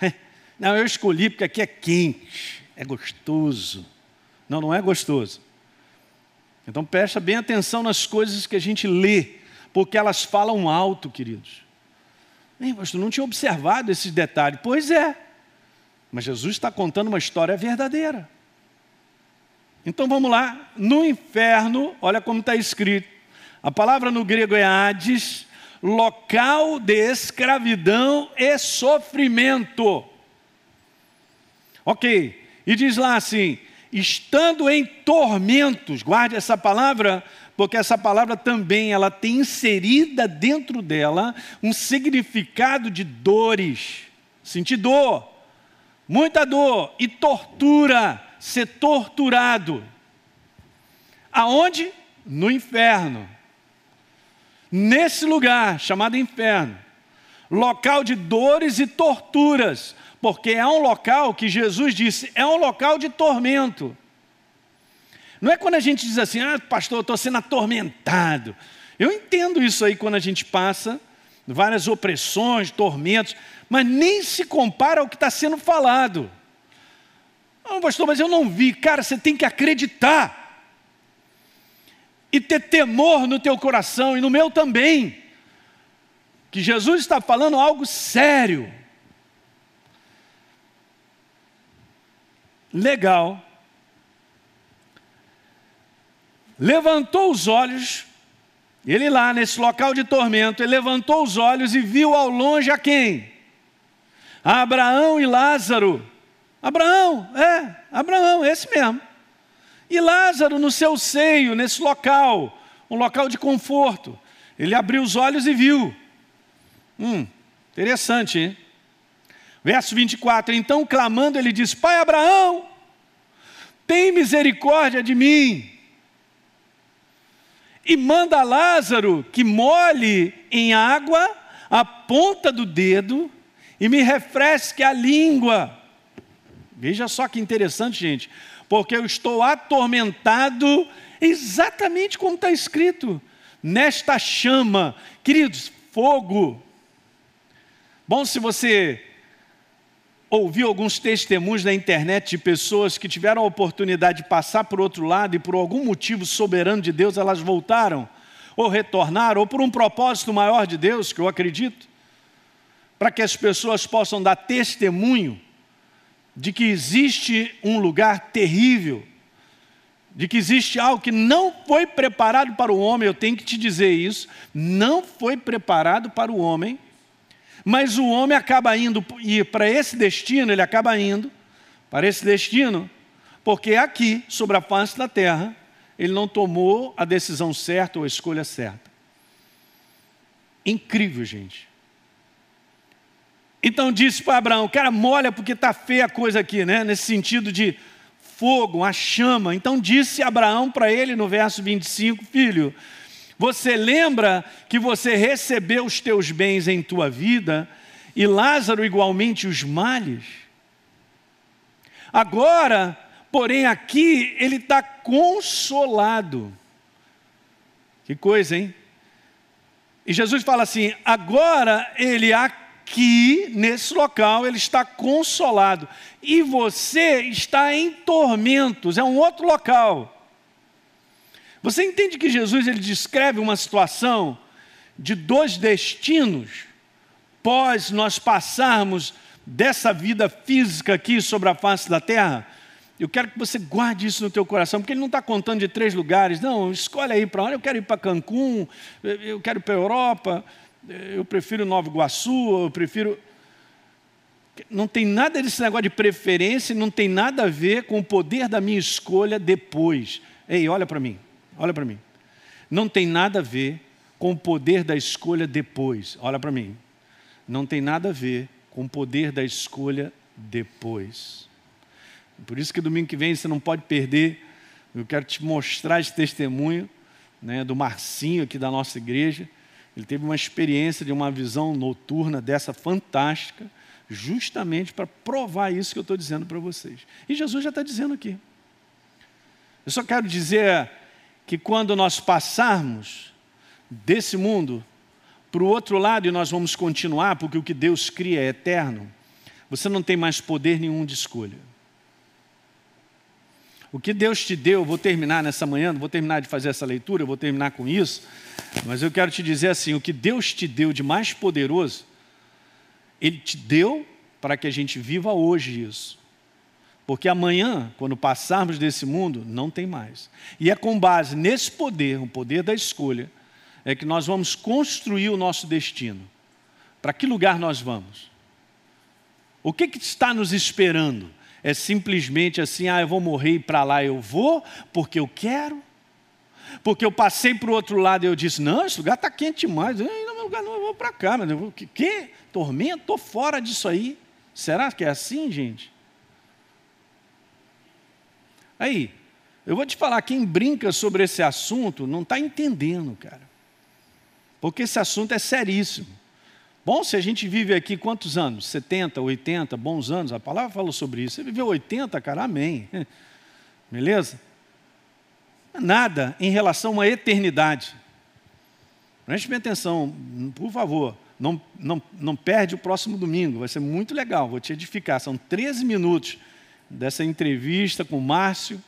Não, eu escolhi porque aqui é quente, é gostoso. Não, não é gostoso. Então presta bem atenção nas coisas que a gente lê, porque elas falam alto, queridos. Ei, pastor, não tinha observado esses detalhes. Pois é, mas Jesus está contando uma história verdadeira. Então vamos lá, no inferno, olha como está escrito: a palavra no grego é Hades, local de escravidão e sofrimento. Ok, e diz lá assim: estando em tormentos, guarde essa palavra, porque essa palavra também ela tem inserida dentro dela um significado de dores, sentir dor, muita dor e tortura, ser torturado. Aonde? No inferno nesse lugar chamado inferno, local de dores e torturas, porque é um local que Jesus disse, é um local de tormento. Não é quando a gente diz assim, ah, pastor, eu estou sendo atormentado. Eu entendo isso aí quando a gente passa várias opressões, tormentos, mas nem se compara ao que está sendo falado. Ah, pastor, mas eu não vi. Cara, você tem que acreditar. E ter temor no teu coração e no meu também. Que Jesus está falando algo sério. Legal. Levantou os olhos ele lá nesse local de tormento, ele levantou os olhos e viu ao longe a quem? A Abraão e Lázaro. Abraão, é, Abraão, esse mesmo. E Lázaro no seu seio, nesse local, um local de conforto. Ele abriu os olhos e viu. Hum, interessante, hein? Verso 24: Então clamando, ele diz: Pai Abraão, tem misericórdia de mim e manda Lázaro que molhe em água a ponta do dedo e me refresque a língua. Veja só que interessante, gente, porque eu estou atormentado exatamente como está escrito, nesta chama, queridos, fogo. Bom, se você ouvi alguns testemunhos na internet de pessoas que tiveram a oportunidade de passar por outro lado e por algum motivo soberano de Deus elas voltaram, ou retornaram, ou por um propósito maior de Deus, que eu acredito, para que as pessoas possam dar testemunho de que existe um lugar terrível, de que existe algo que não foi preparado para o homem, eu tenho que te dizer isso, não foi preparado para o homem mas o homem acaba indo e para esse destino, ele acaba indo para esse destino, porque aqui, sobre a face da terra, ele não tomou a decisão certa ou a escolha certa. Incrível, gente. Então disse para Abraão, cara, molha porque está feia a coisa aqui, né? Nesse sentido de fogo, a chama. Então disse Abraão para ele no verso 25, filho, você lembra que você recebeu os teus bens em tua vida e Lázaro igualmente os males? Agora, porém, aqui ele está consolado. Que coisa, hein? E Jesus fala assim: agora ele aqui, nesse local, ele está consolado. E você está em tormentos, é um outro local. Você entende que Jesus ele descreve uma situação de dois destinos pós nós passarmos dessa vida física aqui sobre a face da terra? Eu quero que você guarde isso no teu coração, porque ele não está contando de três lugares. Não, escolhe aí para onde. Eu quero ir para Cancún, eu quero ir para a Europa, eu prefiro Nova Iguaçu, eu prefiro. Não tem nada desse negócio de preferência, não tem nada a ver com o poder da minha escolha depois. Ei, olha para mim. Olha para mim. Não tem nada a ver com o poder da escolha depois. Olha para mim. Não tem nada a ver com o poder da escolha depois. Por isso que domingo que vem você não pode perder. Eu quero te mostrar esse testemunho né, do Marcinho aqui da nossa igreja. Ele teve uma experiência de uma visão noturna dessa fantástica, justamente para provar isso que eu estou dizendo para vocês. E Jesus já está dizendo aqui. Eu só quero dizer que quando nós passarmos desse mundo para o outro lado e nós vamos continuar, porque o que Deus cria é eterno, você não tem mais poder nenhum de escolha. O que Deus te deu, vou terminar nessa manhã, vou terminar de fazer essa leitura, vou terminar com isso, mas eu quero te dizer assim: o que Deus te deu de mais poderoso, Ele te deu para que a gente viva hoje isso. Porque amanhã, quando passarmos desse mundo, não tem mais. E é com base nesse poder, o poder da escolha, é que nós vamos construir o nosso destino. Para que lugar nós vamos? O que, que está nos esperando? É simplesmente assim, ah, eu vou morrer e para lá eu vou, porque eu quero? Porque eu passei para o outro lado e eu disse, não, esse lugar está quente demais, eu, não, lugar não, eu vou para cá, mas eu vou, que, que? Tormento? Estou fora disso aí. Será que é assim, gente? Aí, eu vou te falar, quem brinca sobre esse assunto não está entendendo, cara. Porque esse assunto é seríssimo. Bom, se a gente vive aqui quantos anos? 70, 80, bons anos, a palavra falou sobre isso. Você viveu 80, cara, amém. Beleza? Nada em relação uma eternidade. Preste bem atenção, por favor. Não, não, não perde o próximo domingo, vai ser muito legal, vou te edificar. São 13 minutos dessa entrevista com o Márcio,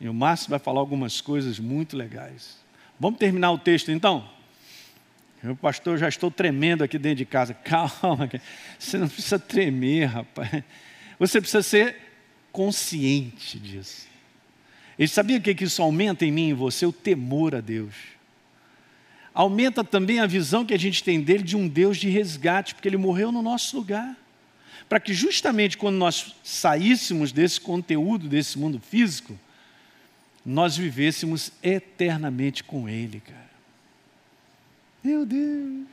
e o Márcio vai falar algumas coisas muito legais. Vamos terminar o texto então? Eu, pastor, já estou tremendo aqui dentro de casa. Calma, você não precisa tremer, rapaz. Você precisa ser consciente disso. Ele sabia o que isso aumenta em mim e em você? O temor a Deus. Aumenta também a visão que a gente tem dele de um Deus de resgate, porque ele morreu no nosso lugar. Para que justamente quando nós saíssemos desse conteúdo, desse mundo físico, nós vivêssemos eternamente com ele, cara. Meu Deus.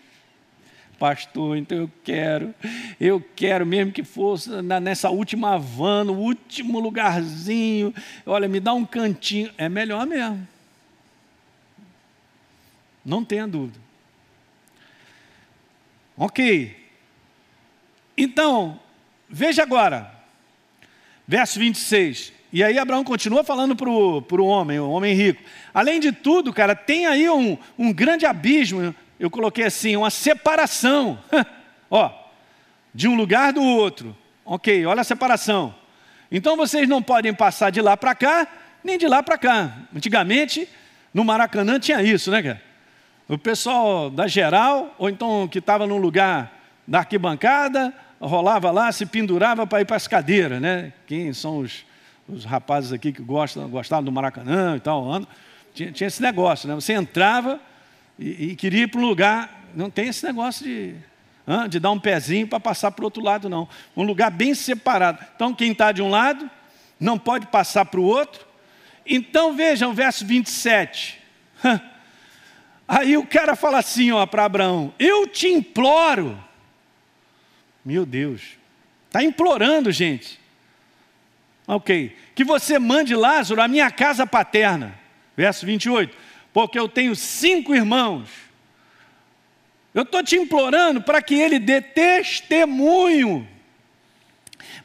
Pastor, então eu quero, eu quero mesmo que fosse nessa última van, no último lugarzinho. Olha, me dá um cantinho. É melhor mesmo. Não tenha dúvida. Ok. Então, veja agora, verso 26. E aí Abraão continua falando para o homem, o homem rico. Além de tudo, cara, tem aí um, um grande abismo, eu coloquei assim, uma separação. Ó, de um lugar do outro. Ok, olha a separação. Então vocês não podem passar de lá para cá, nem de lá para cá. Antigamente, no Maracanã tinha isso, né, cara? O pessoal da geral, ou então que estava num lugar da arquibancada, rolava lá, se pendurava para ir para as cadeiras, né? Quem são os os rapazes aqui que gostam, gostavam do Maracanã e tal, tinha, tinha esse negócio, né? Você entrava e, e queria ir para um lugar, não tem esse negócio de, de dar um pezinho para passar para o outro lado, não. Um lugar bem separado. Então, quem está de um lado não pode passar para o outro. Então, vejam verso 27. Aí o cara fala assim para Abraão: Eu te imploro. Meu Deus, está implorando, gente. Ok. Que você mande Lázaro à minha casa paterna. Verso 28. Porque eu tenho cinco irmãos. Eu estou te implorando para que ele dê testemunho,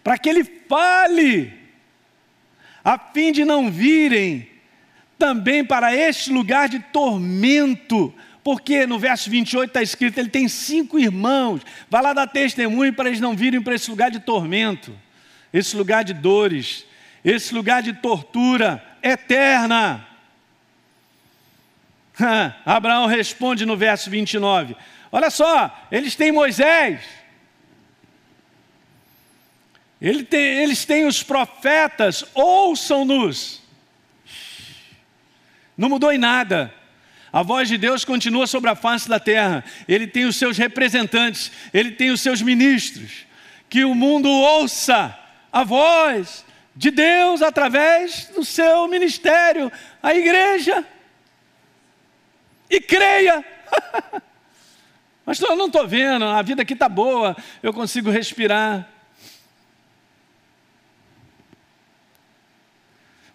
para que ele fale, a fim de não virem também para este lugar de tormento, porque no verso 28 está escrito: ele tem cinco irmãos, vai lá dar testemunho para eles não virem para esse lugar de tormento esse lugar de dores, esse lugar de tortura eterna. Abraão responde no verso 29. Olha só, eles têm Moisés, eles têm, eles têm os profetas, ouçam-nos. Não mudou em nada. A voz de Deus continua sobre a face da terra. Ele tem os seus representantes, ele tem os seus ministros. Que o mundo ouça a voz de Deus através do seu ministério, a igreja. E creia. Mas eu não estou vendo, a vida aqui está boa, eu consigo respirar.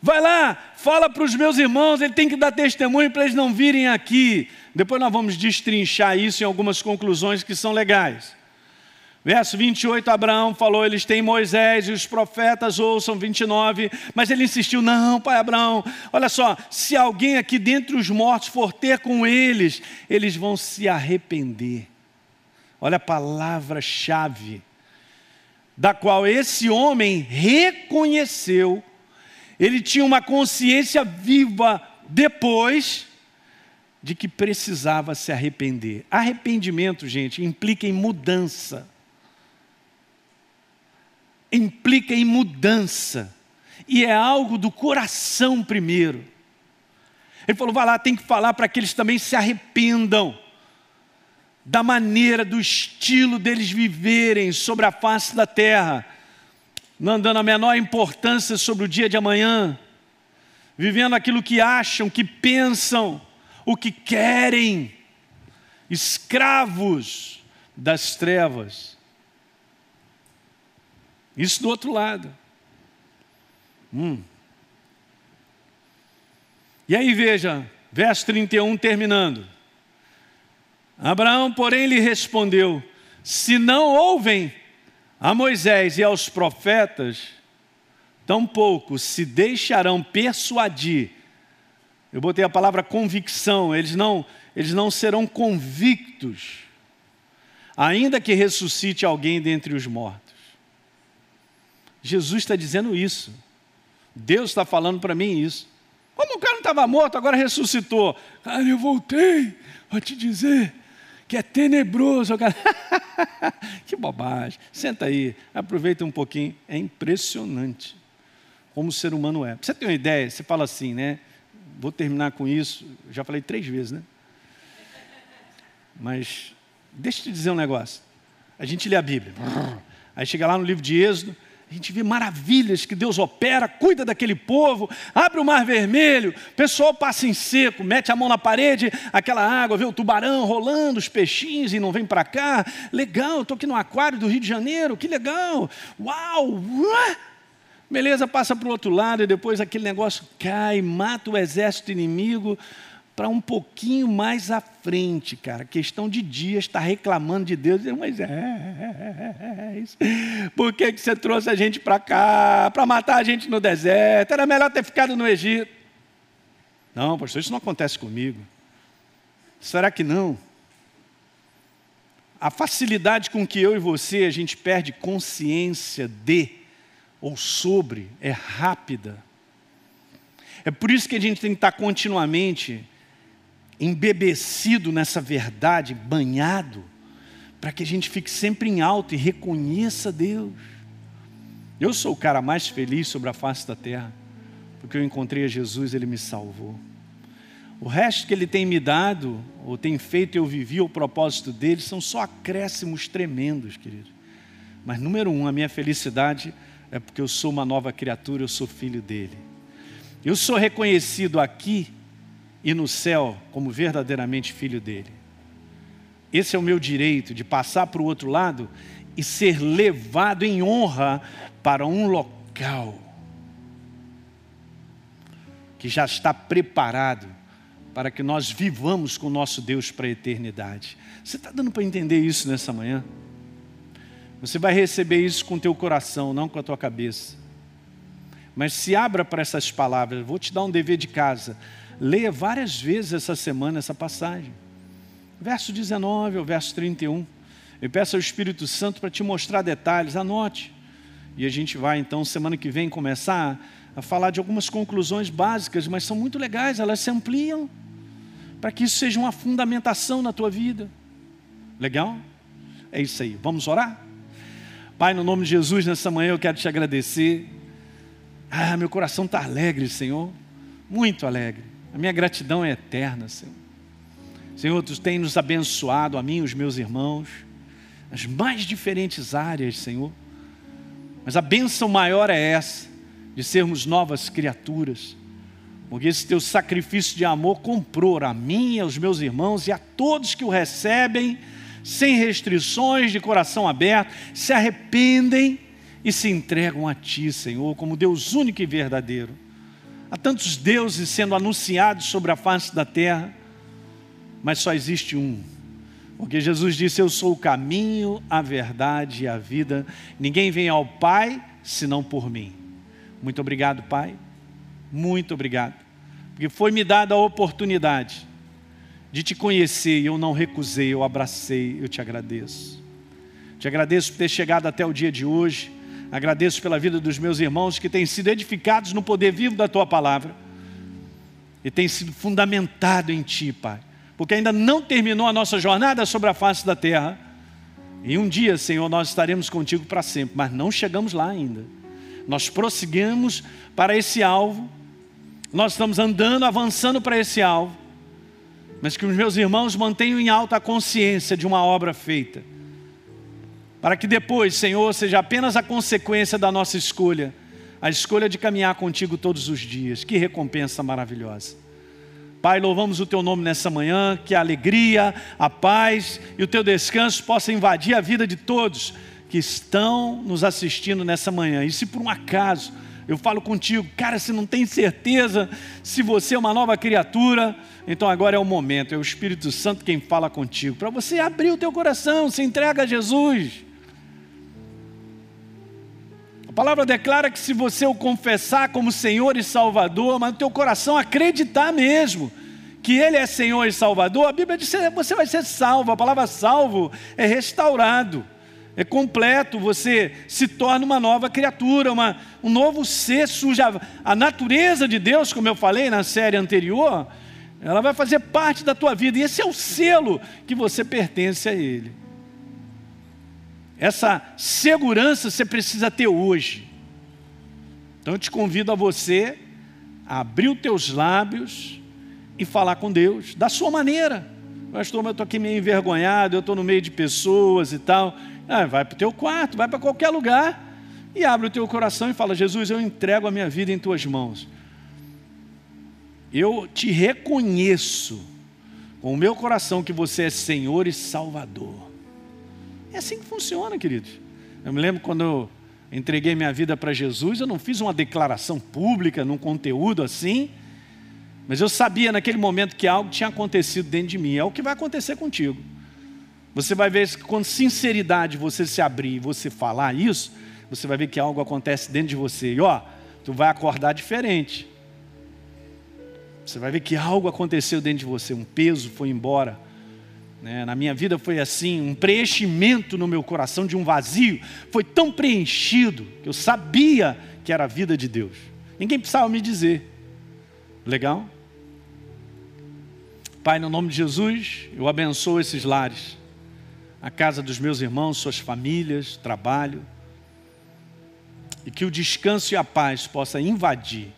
Vai lá, fala para os meus irmãos, ele tem que dar testemunho para eles não virem aqui. Depois nós vamos destrinchar isso em algumas conclusões que são legais. Verso 28, Abraão falou: eles têm Moisés e os profetas ouçam. 29, mas ele insistiu: não, pai Abraão, olha só, se alguém aqui dentre os mortos for ter com eles, eles vão se arrepender. Olha a palavra-chave, da qual esse homem reconheceu, ele tinha uma consciência viva depois de que precisava se arrepender. Arrependimento, gente, implica em mudança implica em mudança, e é algo do coração primeiro. Ele falou: vai lá, tem que falar para que eles também se arrependam da maneira, do estilo deles viverem sobre a face da terra, não dando a menor importância sobre o dia de amanhã, vivendo aquilo que acham, que pensam, o que querem, escravos das trevas. Isso do outro lado. Hum. E aí veja, verso 31 terminando. Abraão, porém, lhe respondeu: Se não ouvem a Moisés e aos profetas, tampouco se deixarão persuadir. Eu botei a palavra convicção, eles não, eles não serão convictos, ainda que ressuscite alguém dentre os mortos. Jesus está dizendo isso. Deus está falando para mim isso. Como o cara não estava morto, agora ressuscitou. Cara, eu voltei a te dizer que é tenebroso. que bobagem. Senta aí, aproveita um pouquinho. É impressionante como o ser humano é. Você tem uma ideia? Você fala assim, né? Vou terminar com isso. Já falei três vezes, né? Mas deixa eu te dizer um negócio. A gente lê a Bíblia. Aí chega lá no livro de Êxodo, a gente vê maravilhas que Deus opera, cuida daquele povo, abre o mar vermelho, o pessoal passa em seco, mete a mão na parede, aquela água, vê o tubarão rolando, os peixinhos e não vem para cá. Legal, estou aqui no aquário do Rio de Janeiro, que legal. Uau! Beleza, passa para o outro lado e depois aquele negócio cai, mata o exército inimigo para um pouquinho mais à frente, cara. Questão de dias, está reclamando de Deus, mas é, é, é isso. Por que, que você trouxe a gente para cá, para matar a gente no deserto? Era melhor ter ficado no Egito. Não, pastor, isso não acontece comigo. Será que não? A facilidade com que eu e você a gente perde consciência de ou sobre é rápida. É por isso que a gente tem que estar continuamente embebecido nessa verdade, banhado, para que a gente fique sempre em alto e reconheça Deus. Eu sou o cara mais feliz sobre a face da terra, porque eu encontrei a Jesus, ele me salvou. O resto que ele tem me dado, ou tem feito eu vivi o propósito dele, são só acréscimos tremendos, querido. Mas número um, a minha felicidade é porque eu sou uma nova criatura, eu sou filho dele. Eu sou reconhecido aqui e no céu como verdadeiramente filho dele. Esse é o meu direito de passar para o outro lado e ser levado em honra para um local que já está preparado para que nós vivamos com o nosso Deus para a eternidade. Você está dando para entender isso nessa manhã? Você vai receber isso com o teu coração, não com a tua cabeça. Mas se abra para essas palavras. Vou te dar um dever de casa. Leia várias vezes essa semana essa passagem. Verso 19 ao verso 31. Eu peço ao Espírito Santo para te mostrar detalhes, anote. E a gente vai então, semana que vem, começar a falar de algumas conclusões básicas, mas são muito legais, elas se ampliam, para que isso seja uma fundamentação na tua vida. Legal? É isso aí. Vamos orar? Pai, no nome de Jesus, nessa manhã eu quero te agradecer. Ah, meu coração está alegre, Senhor, muito alegre. A minha gratidão é eterna, Senhor. Senhor, Tu tens nos abençoado, a mim e os meus irmãos, nas mais diferentes áreas, Senhor. Mas a bênção maior é essa, de sermos novas criaturas. Porque esse teu sacrifício de amor comprou a mim, aos meus irmãos e a todos que o recebem sem restrições, de coração aberto, se arrependem e se entregam a Ti, Senhor, como Deus único e verdadeiro. Há tantos deuses sendo anunciados sobre a face da terra, mas só existe um. Porque Jesus disse: Eu sou o caminho, a verdade e a vida. Ninguém vem ao Pai senão por mim. Muito obrigado, Pai. Muito obrigado. Porque foi me dada a oportunidade de te conhecer, e eu não recusei, eu abracei, eu te agradeço. Te agradeço por ter chegado até o dia de hoje, agradeço pela vida dos meus irmãos que têm sido edificados no poder vivo da tua palavra e têm sido fundamentado em ti, Pai, porque ainda não terminou a nossa jornada sobre a face da terra. E um dia, Senhor, nós estaremos contigo para sempre, mas não chegamos lá ainda. Nós prosseguimos para esse alvo, nós estamos andando, avançando para esse alvo mas que os meus irmãos mantenham em alta a consciência de uma obra feita, para que depois, Senhor, seja apenas a consequência da nossa escolha, a escolha de caminhar contigo todos os dias. Que recompensa maravilhosa. Pai, louvamos o teu nome nessa manhã, que a alegria, a paz e o teu descanso possam invadir a vida de todos que estão nos assistindo nessa manhã. E se por um acaso eu falo contigo, cara, se não tem certeza se você é uma nova criatura, então agora é o momento, é o Espírito Santo quem fala contigo, para você abrir o teu coração, se entrega a Jesus. Palavra declara que se você o confessar como Senhor e Salvador, mas no teu coração acreditar mesmo, que Ele é Senhor e Salvador, a Bíblia diz que você vai ser salvo. A palavra salvo é restaurado, é completo. Você se torna uma nova criatura, uma, um novo ser surge. A, a natureza de Deus, como eu falei na série anterior, ela vai fazer parte da tua vida, e esse é o selo que você pertence a Ele. Essa segurança você precisa ter hoje. Então eu te convido a você a abrir os teus lábios e falar com Deus, da sua maneira. Pastor, eu estou aqui meio envergonhado, eu estou no meio de pessoas e tal. Ah, vai para o teu quarto, vai para qualquer lugar e abre o teu coração e fala: Jesus, eu entrego a minha vida em tuas mãos. Eu te reconheço com o meu coração que você é Senhor e Salvador. É assim que funciona, queridos. Eu me lembro quando eu entreguei minha vida para Jesus, eu não fiz uma declaração pública, num conteúdo assim, mas eu sabia naquele momento que algo tinha acontecido dentro de mim. É o que vai acontecer contigo. Você vai ver que com sinceridade você se abrir e você falar isso, você vai ver que algo acontece dentro de você. E ó, tu vai acordar diferente. Você vai ver que algo aconteceu dentro de você, um peso foi embora. Né? Na minha vida foi assim, um preenchimento no meu coração de um vazio. Foi tão preenchido que eu sabia que era a vida de Deus. Ninguém precisava me dizer. Legal? Pai, no nome de Jesus, eu abençoo esses lares, a casa dos meus irmãos, suas famílias, trabalho, e que o descanso e a paz possa invadir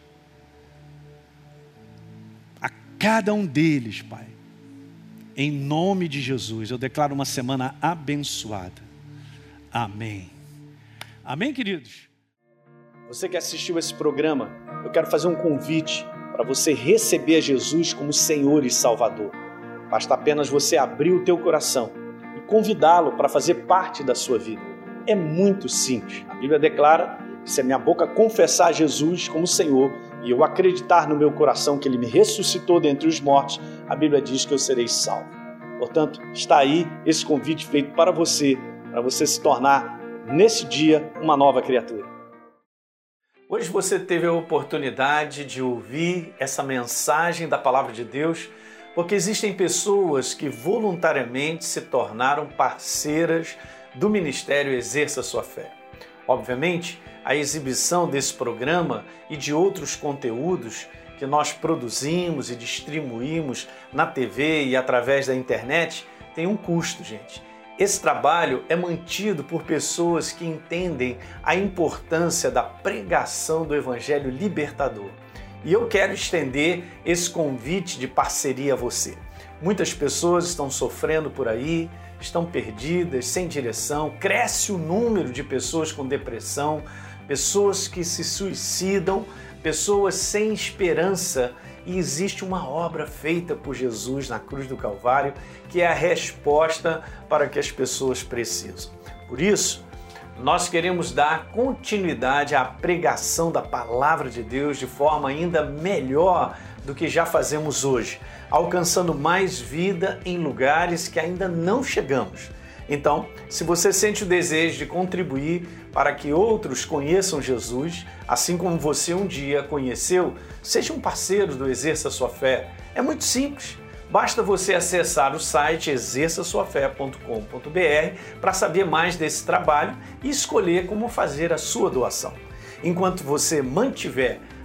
a cada um deles, Pai. Em nome de Jesus, eu declaro uma semana abençoada. Amém. Amém, queridos? Você que assistiu esse programa, eu quero fazer um convite para você receber a Jesus como Senhor e Salvador. Basta apenas você abrir o teu coração e convidá-lo para fazer parte da sua vida. É muito simples. A Bíblia declara que se a minha boca confessar Jesus como Senhor e eu acreditar no meu coração que Ele me ressuscitou dentre os mortos, a Bíblia diz que eu serei salvo. Portanto, está aí esse convite feito para você, para você se tornar, nesse dia, uma nova criatura. Hoje você teve a oportunidade de ouvir essa mensagem da palavra de Deus, porque existem pessoas que voluntariamente se tornaram parceiras do ministério Exerça Sua Fé. Obviamente, a exibição desse programa e de outros conteúdos que nós produzimos e distribuímos na TV e através da internet tem um custo, gente. Esse trabalho é mantido por pessoas que entendem a importância da pregação do Evangelho libertador. E eu quero estender esse convite de parceria a você. Muitas pessoas estão sofrendo por aí, estão perdidas, sem direção, cresce o número de pessoas com depressão, pessoas que se suicidam, pessoas sem esperança e existe uma obra feita por Jesus na cruz do Calvário que é a resposta para que as pessoas precisam. Por isso, nós queremos dar continuidade à pregação da palavra de Deus de forma ainda melhor do que já fazemos hoje, alcançando mais vida em lugares que ainda não chegamos. Então, se você sente o desejo de contribuir para que outros conheçam Jesus, assim como você um dia conheceu, seja um parceiro do Exerça Sua Fé. É muito simples. Basta você acessar o site exerçaçoafé.com.br para saber mais desse trabalho e escolher como fazer a sua doação. Enquanto você mantiver